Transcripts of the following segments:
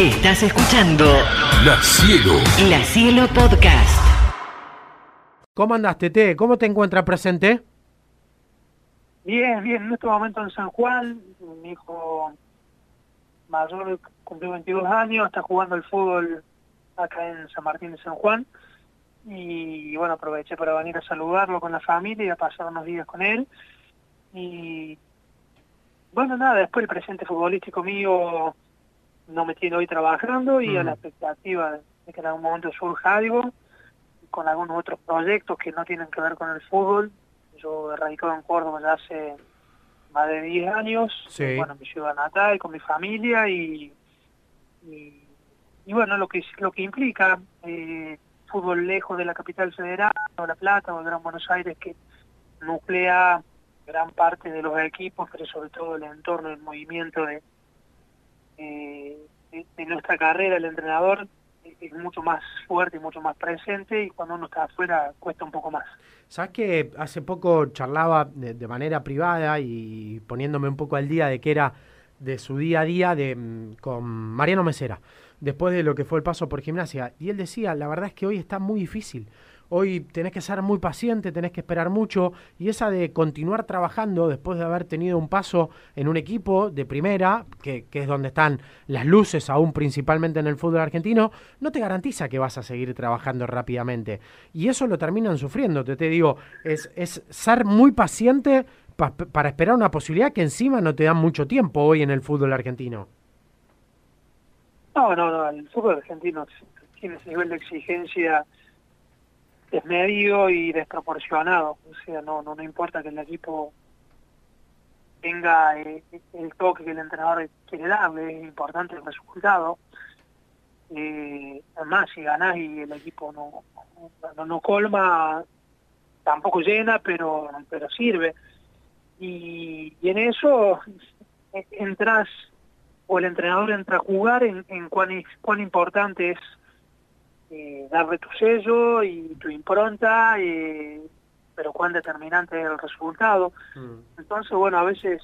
Estás escuchando La Cielo. La Cielo Podcast. ¿Cómo andas, Tete? ¿Cómo te encuentras presente? Bien, bien, en este momento en San Juan, mi hijo mayor cumplió 22 años, está jugando el fútbol acá en San Martín de San Juan y bueno, aproveché para venir a saludarlo con la familia y a pasar unos días con él y bueno, nada, después el presente futbolístico mío no me tiene hoy trabajando y a la expectativa de que en algún momento surja algo con algunos otros proyectos que no tienen que ver con el fútbol. Yo he radicado en Córdoba ya hace más de 10 años, Sí. bueno, mi ciudad natal, con mi familia y, y, y bueno, lo que lo que implica eh, fútbol lejos de la capital federal, o La Plata o el Gran Buenos Aires, que nuclea gran parte de los equipos, pero sobre todo el entorno, el movimiento de, eh, de, nuestra carrera, el entrenador es- es mucho más fuerte y mucho más presente y cuando uno está afuera cuesta un poco más. Sabes que hace poco charlaba de, de manera privada y poniéndome un poco al día de que era de su día a día de, mm, con Mariano Mesera, después de lo que fue el paso por gimnasia. Y él decía, la verdad es que hoy está muy difícil. Hoy tenés que ser muy paciente, tenés que esperar mucho. Y esa de continuar trabajando después de haber tenido un paso en un equipo de primera, que, que es donde están las luces aún principalmente en el fútbol argentino, no te garantiza que vas a seguir trabajando rápidamente. Y eso lo terminan sufriendo. Te, te digo, es, es ser muy paciente pa- para esperar una posibilidad que encima no te dan mucho tiempo hoy en el fútbol argentino. No, no, no, el fútbol argentino tiene ese nivel de exigencia desmedido y desproporcionado. O sea, no, no, no importa que el equipo tenga eh, el toque que el entrenador quiere darle, es importante el resultado. Eh, además, si ganás y el equipo no, no, no colma, tampoco llena, pero, pero sirve. Y, en eso eh, entras o el entrenador entra a jugar en, en cuán, cuán importante es eh, darle tu sello y tu impronta, eh, pero cuán determinante es el resultado. Entonces, bueno, a veces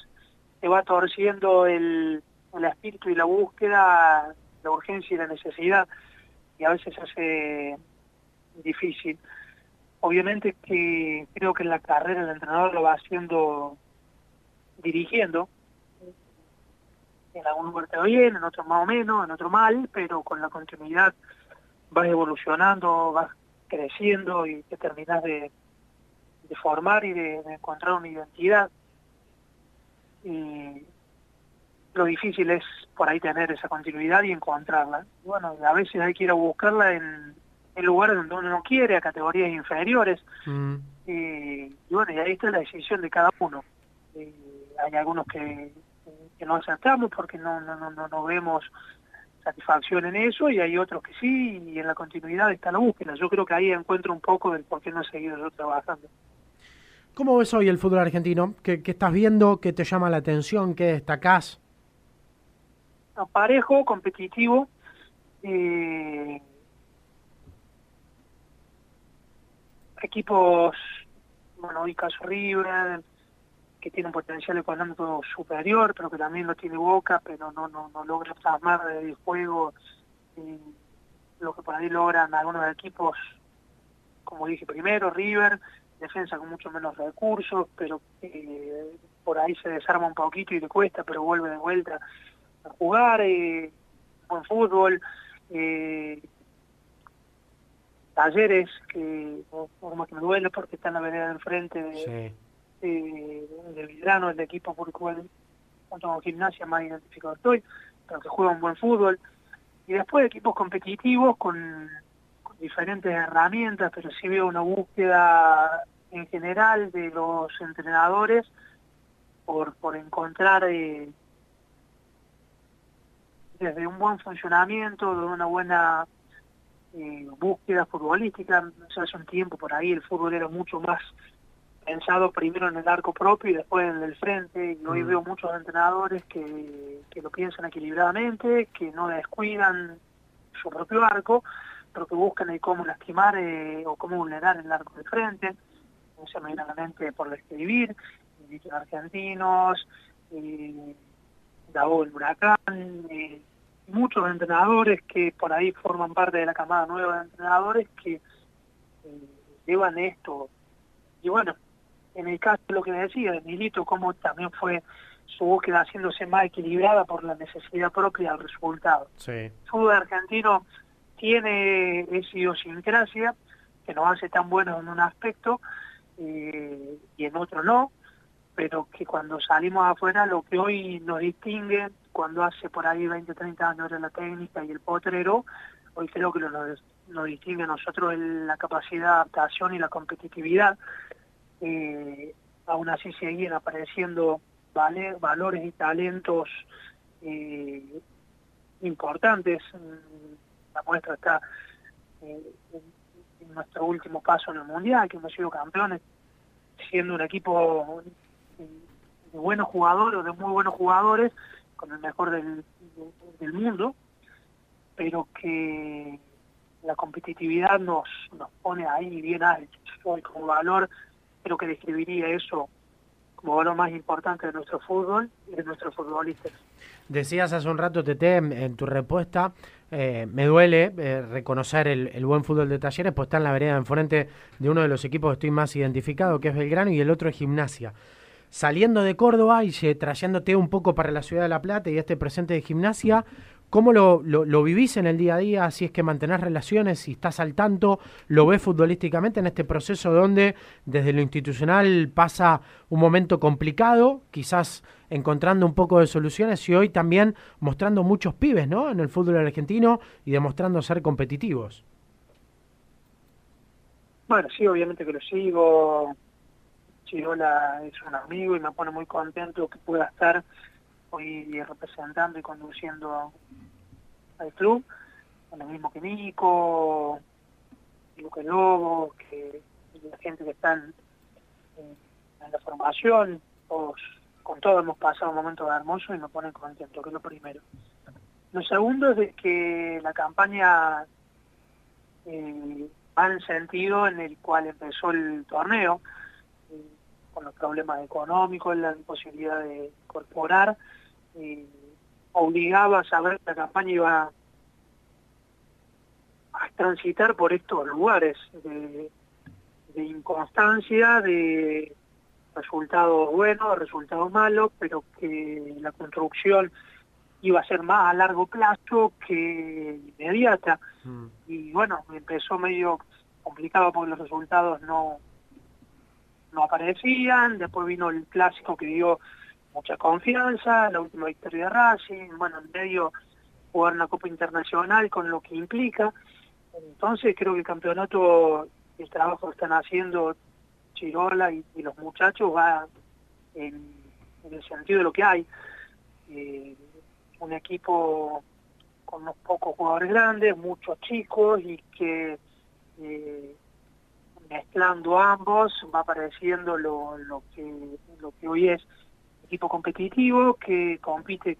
te va torciendo el, el espíritu y la búsqueda, la urgencia y la necesidad, y a veces hace difícil. Obviamente que creo que en la carrera el entrenador lo va haciendo dirigiendo, en algún lugar te va bien, en otro más o menos, en otro mal, pero con la continuidad vas evolucionando, vas creciendo y te terminas de, de formar y de, de encontrar una identidad. Y lo difícil es por ahí tener esa continuidad y encontrarla. Bueno, a veces hay que ir a buscarla en, en lugares donde uno no quiere, a categorías inferiores. Mm. Y, y bueno, y ahí está la decisión de cada uno. Hay algunos que, que no aceptamos porque no, no, no, no, no vemos satisfacción en eso y hay otros que sí y en la continuidad está la búsqueda. Yo creo que ahí encuentro un poco del por qué no he seguido yo trabajando. ¿Cómo ves hoy el fútbol argentino? ¿Qué, qué estás viendo? ¿Qué te llama la atención? ¿Qué destacás? No, parejo, competitivo. eh, equipos, bueno, hoy caso River, que tiene un potencial económico superior, pero que también lo tiene Boca, pero no no, no logra plasmar el juego lo que por ahí logran algunos equipos, como dije primero, River, defensa con mucho menos recursos, pero eh, por ahí se desarma un poquito y le cuesta, pero vuelve de vuelta a jugar, eh, buen fútbol, eh, talleres, que por como que me duele porque está en la vereda enfrente de, Sí. Eh, de Vidrano, el equipo por el cual junto con gimnasia más identificado estoy, pero que juega un buen fútbol. Y después equipos competitivos con, con diferentes herramientas, pero sí veo una búsqueda en general de los entrenadores por, por encontrar eh, desde un buen funcionamiento, de una buena eh, búsqueda futbolística. O sea, hace un tiempo por ahí el fútbol era mucho más pensado primero en el arco propio y después en el del frente. Y hoy Mm. veo muchos entrenadores que, que lo piensan equilibradamente, que no descuidan su propio arco, pero que buscan el cómo lastimar eh, o cómo vulnerar el arco del frente. Me viene a la mente por escribir, dichos argentinos, eh, Davo el Huracán, eh, muchos entrenadores que por ahí forman parte de la camada nueva de entrenadores que eh, llevan esto. Y bueno, en el caso de lo que decía de Milito, como también fue su búsqueda haciéndose más equilibrada por la necesidad propia del resultado. Sí. El fútbol argentino tiene esa idiosincrasia que nos hace tan buenos en un aspecto eh, y en otro no, pero que cuando salimos afuera lo que hoy nos distingue, cuando hace por ahí 20, 30 años era la técnica y el potrero, hoy creo que lo nos, nos distingue a nosotros la capacidad de adaptación y la competitividad. Eh, aún así seguían apareciendo valores y talentos eh, importantes. La muestra está eh, en, nuestro último paso en el Mundial, que hemos sido campeones, siendo un equipo de buenos jugadores de muy buenos jugadores, con el mejor del, mundo, pero que la competitividad nos, nos pone ahí bien alto. Como valor creo que describiría eso como valor más importante de nuestro fútbol y de nuestros futbolistas. Decías hace un rato, Tete, en, tu respuesta, eh, me duele eh, reconocer el, el, buen fútbol de Talleres, pues está en la vereda enfrente de uno de los equipos que estoy más identificado, que es Belgrano, y el otro es Gimnasia. Saliendo de Córdoba y eh, trayéndote un poco para la ciudad de La Plata y este presente de Gimnasia, ¿Cómo lo, lo, vivís en el día a día? Si es que mantenés relaciones, si estás al tanto, lo ves futbolísticamente en este proceso donde desde lo institucional pasa un momento complicado, quizás encontrando un poco de soluciones y hoy también mostrando muchos pibes ¿no? en el fútbol argentino y demostrando ser competitivos. Bueno, sí, obviamente que lo sigo. Chirola es un amigo y me pone muy contento que pueda estar hoy representando y conduciendo al club, lo mismo que Nico, Luca Lobo, que la gente que está en, la formación, todos, con todo hemos pasado un momento hermoso y me ponen contento, que es lo primero. Lo segundo es que la campaña eh, va en sentido en el cual empezó el torneo, eh, con los problemas económicos, la imposibilidad de incorporar, eh, obligaba a saber que la campaña iba a transitar por estos lugares de, de inconstancia, de resultados buenos, resultados malos, pero que la construcción iba a ser más a largo plazo que inmediata. Mm. Y bueno, empezó medio complicado porque los resultados no, no aparecían, después vino el clásico que dio mucha confianza, la última victoria de Racing, bueno, en medio jugar una Copa Internacional con lo que implica. Entonces creo que el campeonato, el trabajo que están haciendo Chirola y, los muchachos va en, en, el sentido de lo que hay. Eh, un equipo con unos pocos jugadores grandes, muchos chicos y que eh, mezclando ambos va apareciendo lo, lo que lo que hoy es equipo competitivo que compite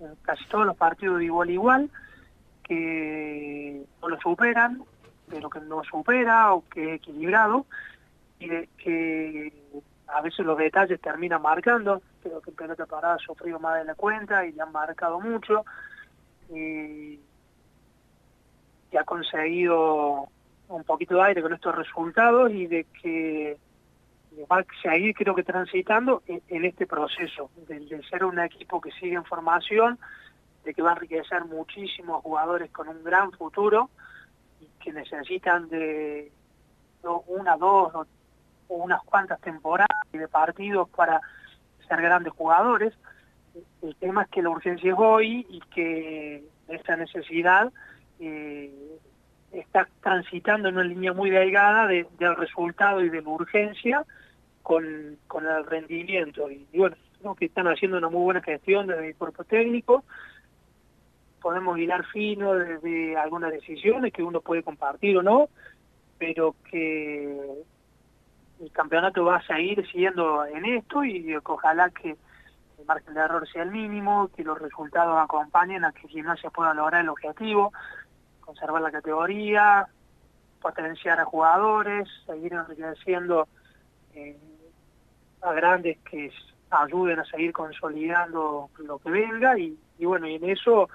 en casi todos los partidos de igual a igual, que no lo superan, pero que no supera o que es equilibrado, y de que a veces los detalles terminan marcando, creo que el pelota parada ha sufrido más de la cuenta y le han marcado mucho, y, y ha conseguido un poquito de aire con estos resultados y de que va a seguir creo que transitando en, en este proceso, de, ser un equipo que sigue en formación, de que va a enriquecer muchísimos jugadores con un gran futuro y que necesitan de una, dos o, unas cuantas temporadas y de partidos para ser grandes jugadores. El tema es que la urgencia es hoy y que esta necesidad eh, está transitando en una línea muy delgada de, del resultado y de la urgencia con, el rendimiento. Y, bueno, que están haciendo una muy buena gestión desde el cuerpo técnico. Podemos hilar fino desde algunas decisiones que uno puede compartir o no, pero que el campeonato va a seguir siguiendo en esto y ojalá que el margen de error sea el mínimo, que los resultados acompañen a que Gimnasia pueda lograr el objetivo, conservar la categoría, potenciar a jugadores, seguir enriqueciendo eh, a grandes que ayuden a seguir consolidando lo que venga y, bueno, y en eso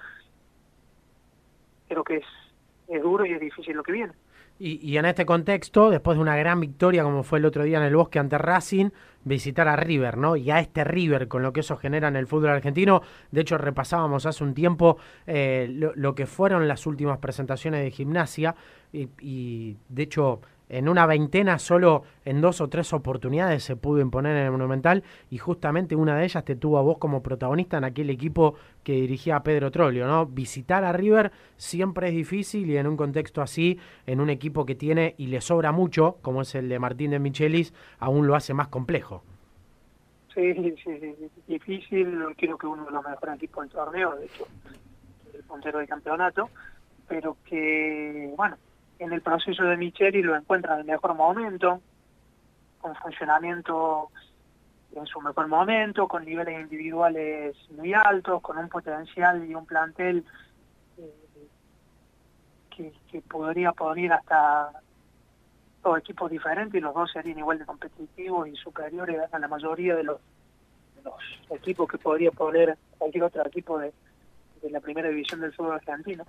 creo que es, duro y es difícil lo que viene. Y, en este contexto, después de una gran victoria como fue el otro día en el Bosque ante Racing, visitar a River, ¿no? Y a este River, con lo que eso genera en el fútbol argentino. De hecho, repasábamos hace un tiempo eh, lo, que fueron las últimas presentaciones de gimnasia y de hecho en una veintena solo en dos o tres oportunidades se pudo imponer en el Monumental y justamente una de ellas te tuvo a vos como protagonista en aquel equipo que dirigía a Pedro Trollio, ¿no? Visitar a River siempre es difícil y en un contexto así, en un equipo que tiene y le sobra mucho, como es el de Martín de Michelis, aún lo hace más complejo. Sí, sí, sí, difícil, creo que uno de los mejores equipos del torneo, de hecho, el puntero del campeonato, pero que, bueno, en el proceso de Micheli lo encuentra en el mejor momento, con funcionamiento en su mejor momento, con niveles individuales muy altos, con un potencial y un plantel eh, que, que, podría poner hasta dos equipos diferentes y los dos serían igual de competitivos y superiores a la mayoría de los, equipos que podría poner cualquier otro equipo de, de la primera división del fútbol argentino.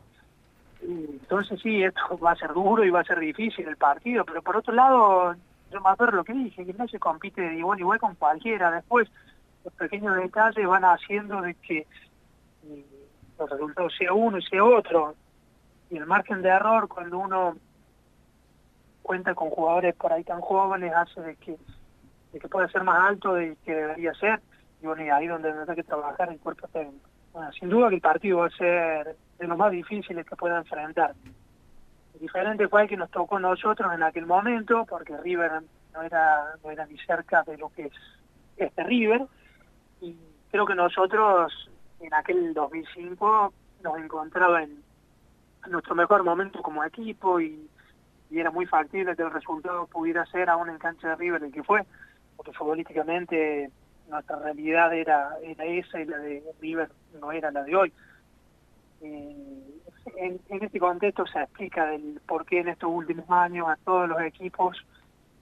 Entonces sí, esto va a ser duro y va a ser difícil el partido, pero por otro lado, yo me acuerdo lo que dije, que no se compite igual igual con cualquiera. Después, los pequeños detalles van haciendo de que los resultados sea uno y sea otro. Y el margen de error, cuando uno cuenta con jugadores por ahí tan jóvenes, hace de que, de que pueda ser más alto de que debería ser. Y bueno, y ahí donde tendrá que trabajar el cuerpo técnico. Bueno, sin duda que el partido va a ser de los más difíciles que pueda enfrentar. Diferente fue el que nos tocó nosotros en aquel momento, porque River no era, no era ni cerca de lo que es este River, y creo que nosotros en aquel 2005 nos encontraba en, nuestro mejor momento como equipo y, era muy factible que el resultado pudiera ser aún en cancha de River el que fue, porque futbolísticamente nuestra realidad era esa y la de River no era la de hoy. Eh, en, en, este contexto se explica del por qué en estos últimos años a todos los equipos,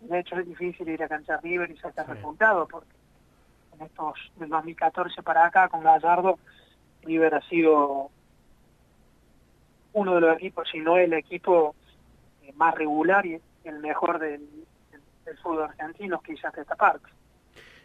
de hecho es difícil ir a cancha River y sacar sí. resultados, porque en estos del 2014 para acá con Gallardo, River ha sido uno de los equipos, si no el equipo eh, más regular y el mejor del, del, del fútbol argentino, quizás de esta parte.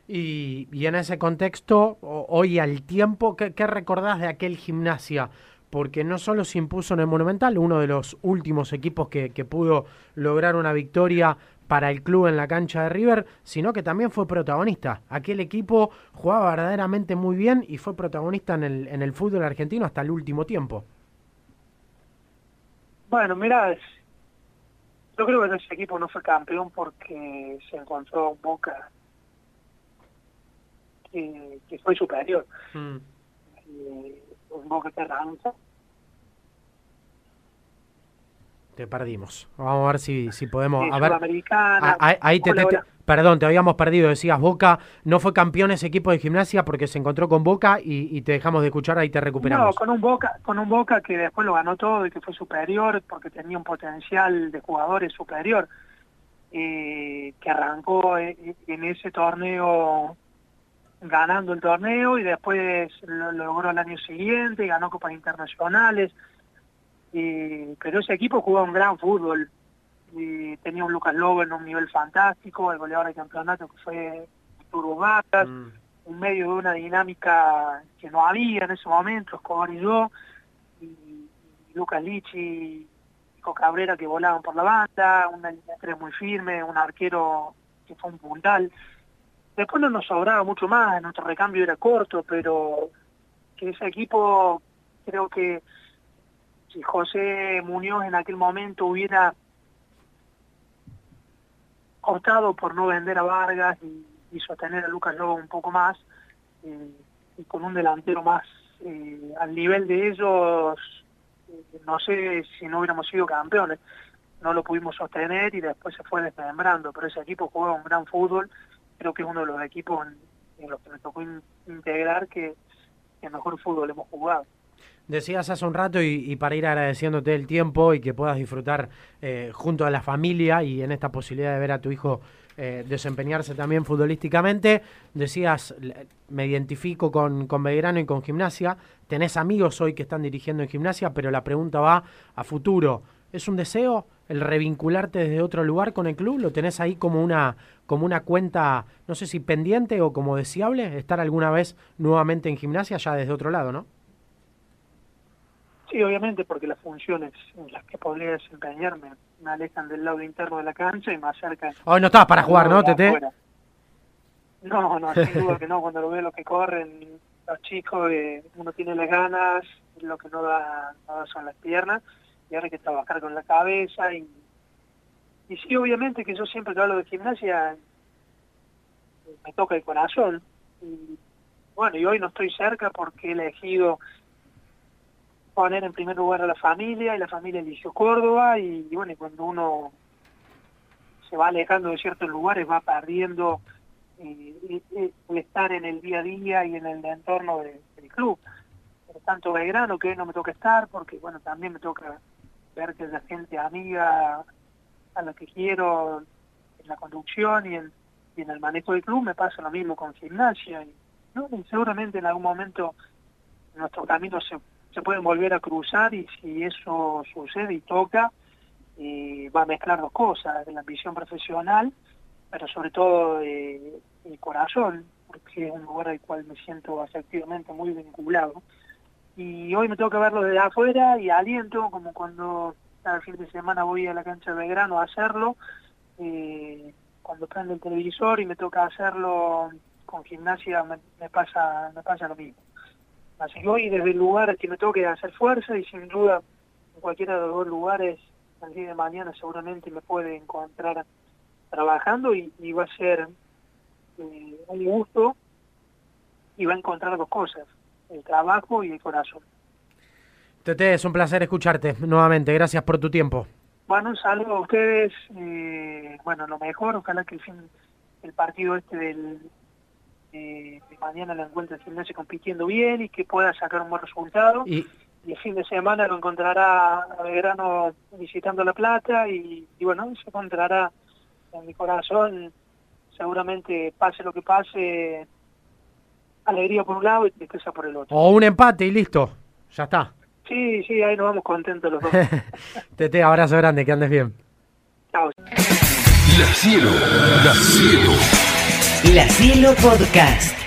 Y, y, en ese contexto, hoy al tiempo, ¿qué, ¿qué, recordás de aquel gimnasia? Porque no solo se impuso en el Monumental, uno de los últimos equipos que, que, pudo lograr una victoria para el club en la cancha de River, sino que también fue protagonista. Aquel equipo jugaba verdaderamente muy bien y fue protagonista en el, en el fútbol argentino hasta el último tiempo. Bueno, mira, yo creo que ese equipo no fue campeón porque se encontró un Boca que, que fue superior. Mm. Eh, Boca que arranca. Te perdimos. Vamos a ver si, si podemos. Sí, a ver, ahí, ahí te, te, te, perdón, te habíamos perdido. Decías Boca no fue campeón ese equipo de gimnasia porque se encontró con Boca y, y te dejamos de escuchar. Ahí te recuperamos. No, con un Boca, con un Boca que después lo ganó todo y que fue superior porque tenía un potencial de jugadores superior. Eh, que arrancó en, en ese torneo ganando el torneo y después lo logró el año siguiente, ganó copas internacionales, y, pero ese equipo jugó un gran fútbol, y tenía un Lucas Lobo en un nivel fantástico, el goleador del campeonato que fue Turbo Matas, mm. en medio de una dinámica que no había en ese momento, Escobar y yo, y, y Lucas Lichi y Nico Cabrera que volaban por la banda, una línea tres muy firme, un arquero que fue un puntal, Después no nos sobraba mucho más, nuestro recambio era corto, pero que ese equipo creo que si José Muñoz en aquel momento hubiera optado por no vender a Vargas y, sostener a Lucas Lobo un poco más, eh, y con un delantero más eh, al nivel de ellos, eh, no sé si no hubiéramos sido campeones. No lo pudimos sostener y después se fue desmembrando, pero ese equipo juega un gran fútbol creo que es uno de los equipos en, los que me tocó in, integrar que, que mejor fútbol hemos jugado. Decías hace un rato y, para ir agradeciéndote el tiempo y que puedas disfrutar eh, junto a la familia y en esta posibilidad de ver a tu hijo eh, desempeñarse también futbolísticamente. Decías, me identifico con, con Belgrano y con Gimnasia. Tenés amigos hoy que están dirigiendo en Gimnasia, pero la pregunta va a futuro. ¿Es un deseo el revincularte desde otro lugar con el club? ¿Lo tenés ahí como una, como una cuenta, no sé si pendiente o como deseable, estar alguna vez nuevamente en Gimnasia ya desde otro lado, no? Sí, obviamente, porque las funciones en las que podría desempeñarme me alejan del lado interno de la cancha y me acercan. Hoy no estabas para jugar, ¿no, Tete? afuera. No, no, sin duda que no. Cuando lo veo lo que corren los chicos, eh, uno tiene las ganas, lo que no da, no da son las piernas, y ahora hay que trabajar con la cabeza. Y, y sí, obviamente que yo siempre que hablo de gimnasia me toca el corazón. Y bueno, y hoy no estoy cerca porque he elegido poner en primer lugar a la familia y la familia eligió Córdoba y, bueno, y cuando uno se va alejando de ciertos lugares va perdiendo eh, eh, eh, el estar en el día a día y en el entorno de- del club. Por tanto, Belgrano, que hoy no me toca estar, porque bueno, también me toca ver que la gente amiga a la que quiero en la conducción y en, el manejo del club, me pasa lo mismo con gimnasia. Y, seguramente en algún momento nuestros caminos se, se pueden volver a cruzar y si eso sucede y toca, eh, va a mezclar dos cosas, la ambición profesional, pero sobre todo eh, el corazón, porque es un lugar al cual me siento afectivamente muy vinculado. Y hoy me toca verlo desde afuera y aliento, como cuando cada fin de semana voy a la cancha de Belgrano a hacerlo, eh, cuando prende el televisor y me toca hacerlo con gimnasia me, pasa me pasa lo mismo. Así que hoy desde el lugar que me toque hacer fuerza y sin duda en cualquiera de los dos lugares el día de mañana seguramente me puede encontrar trabajando y, y va a ser eh, un gusto y va a encontrar dos cosas, el trabajo y el corazón. Tete, es un placer escucharte nuevamente. Gracias por tu tiempo. Bueno, un saludo a ustedes, eh, bueno, lo mejor, ojalá que el fin, el partido este del eh, de mañana lo encuentre el gimnasio compitiendo bien y que pueda sacar un buen resultado. Y, y el fin de semana lo encontrará a Belgrano visitando La Plata y, y bueno, se encontrará en mi corazón, seguramente pase lo que pase, alegría por un lado y tristeza por el otro. o un empate y listo. Ya está. Sí, sí, ahí nos vamos contentos los dos. Tete, abrazo grande, que andes bien. Chao. La Cielo, La Cielo. La Cielo Podcast.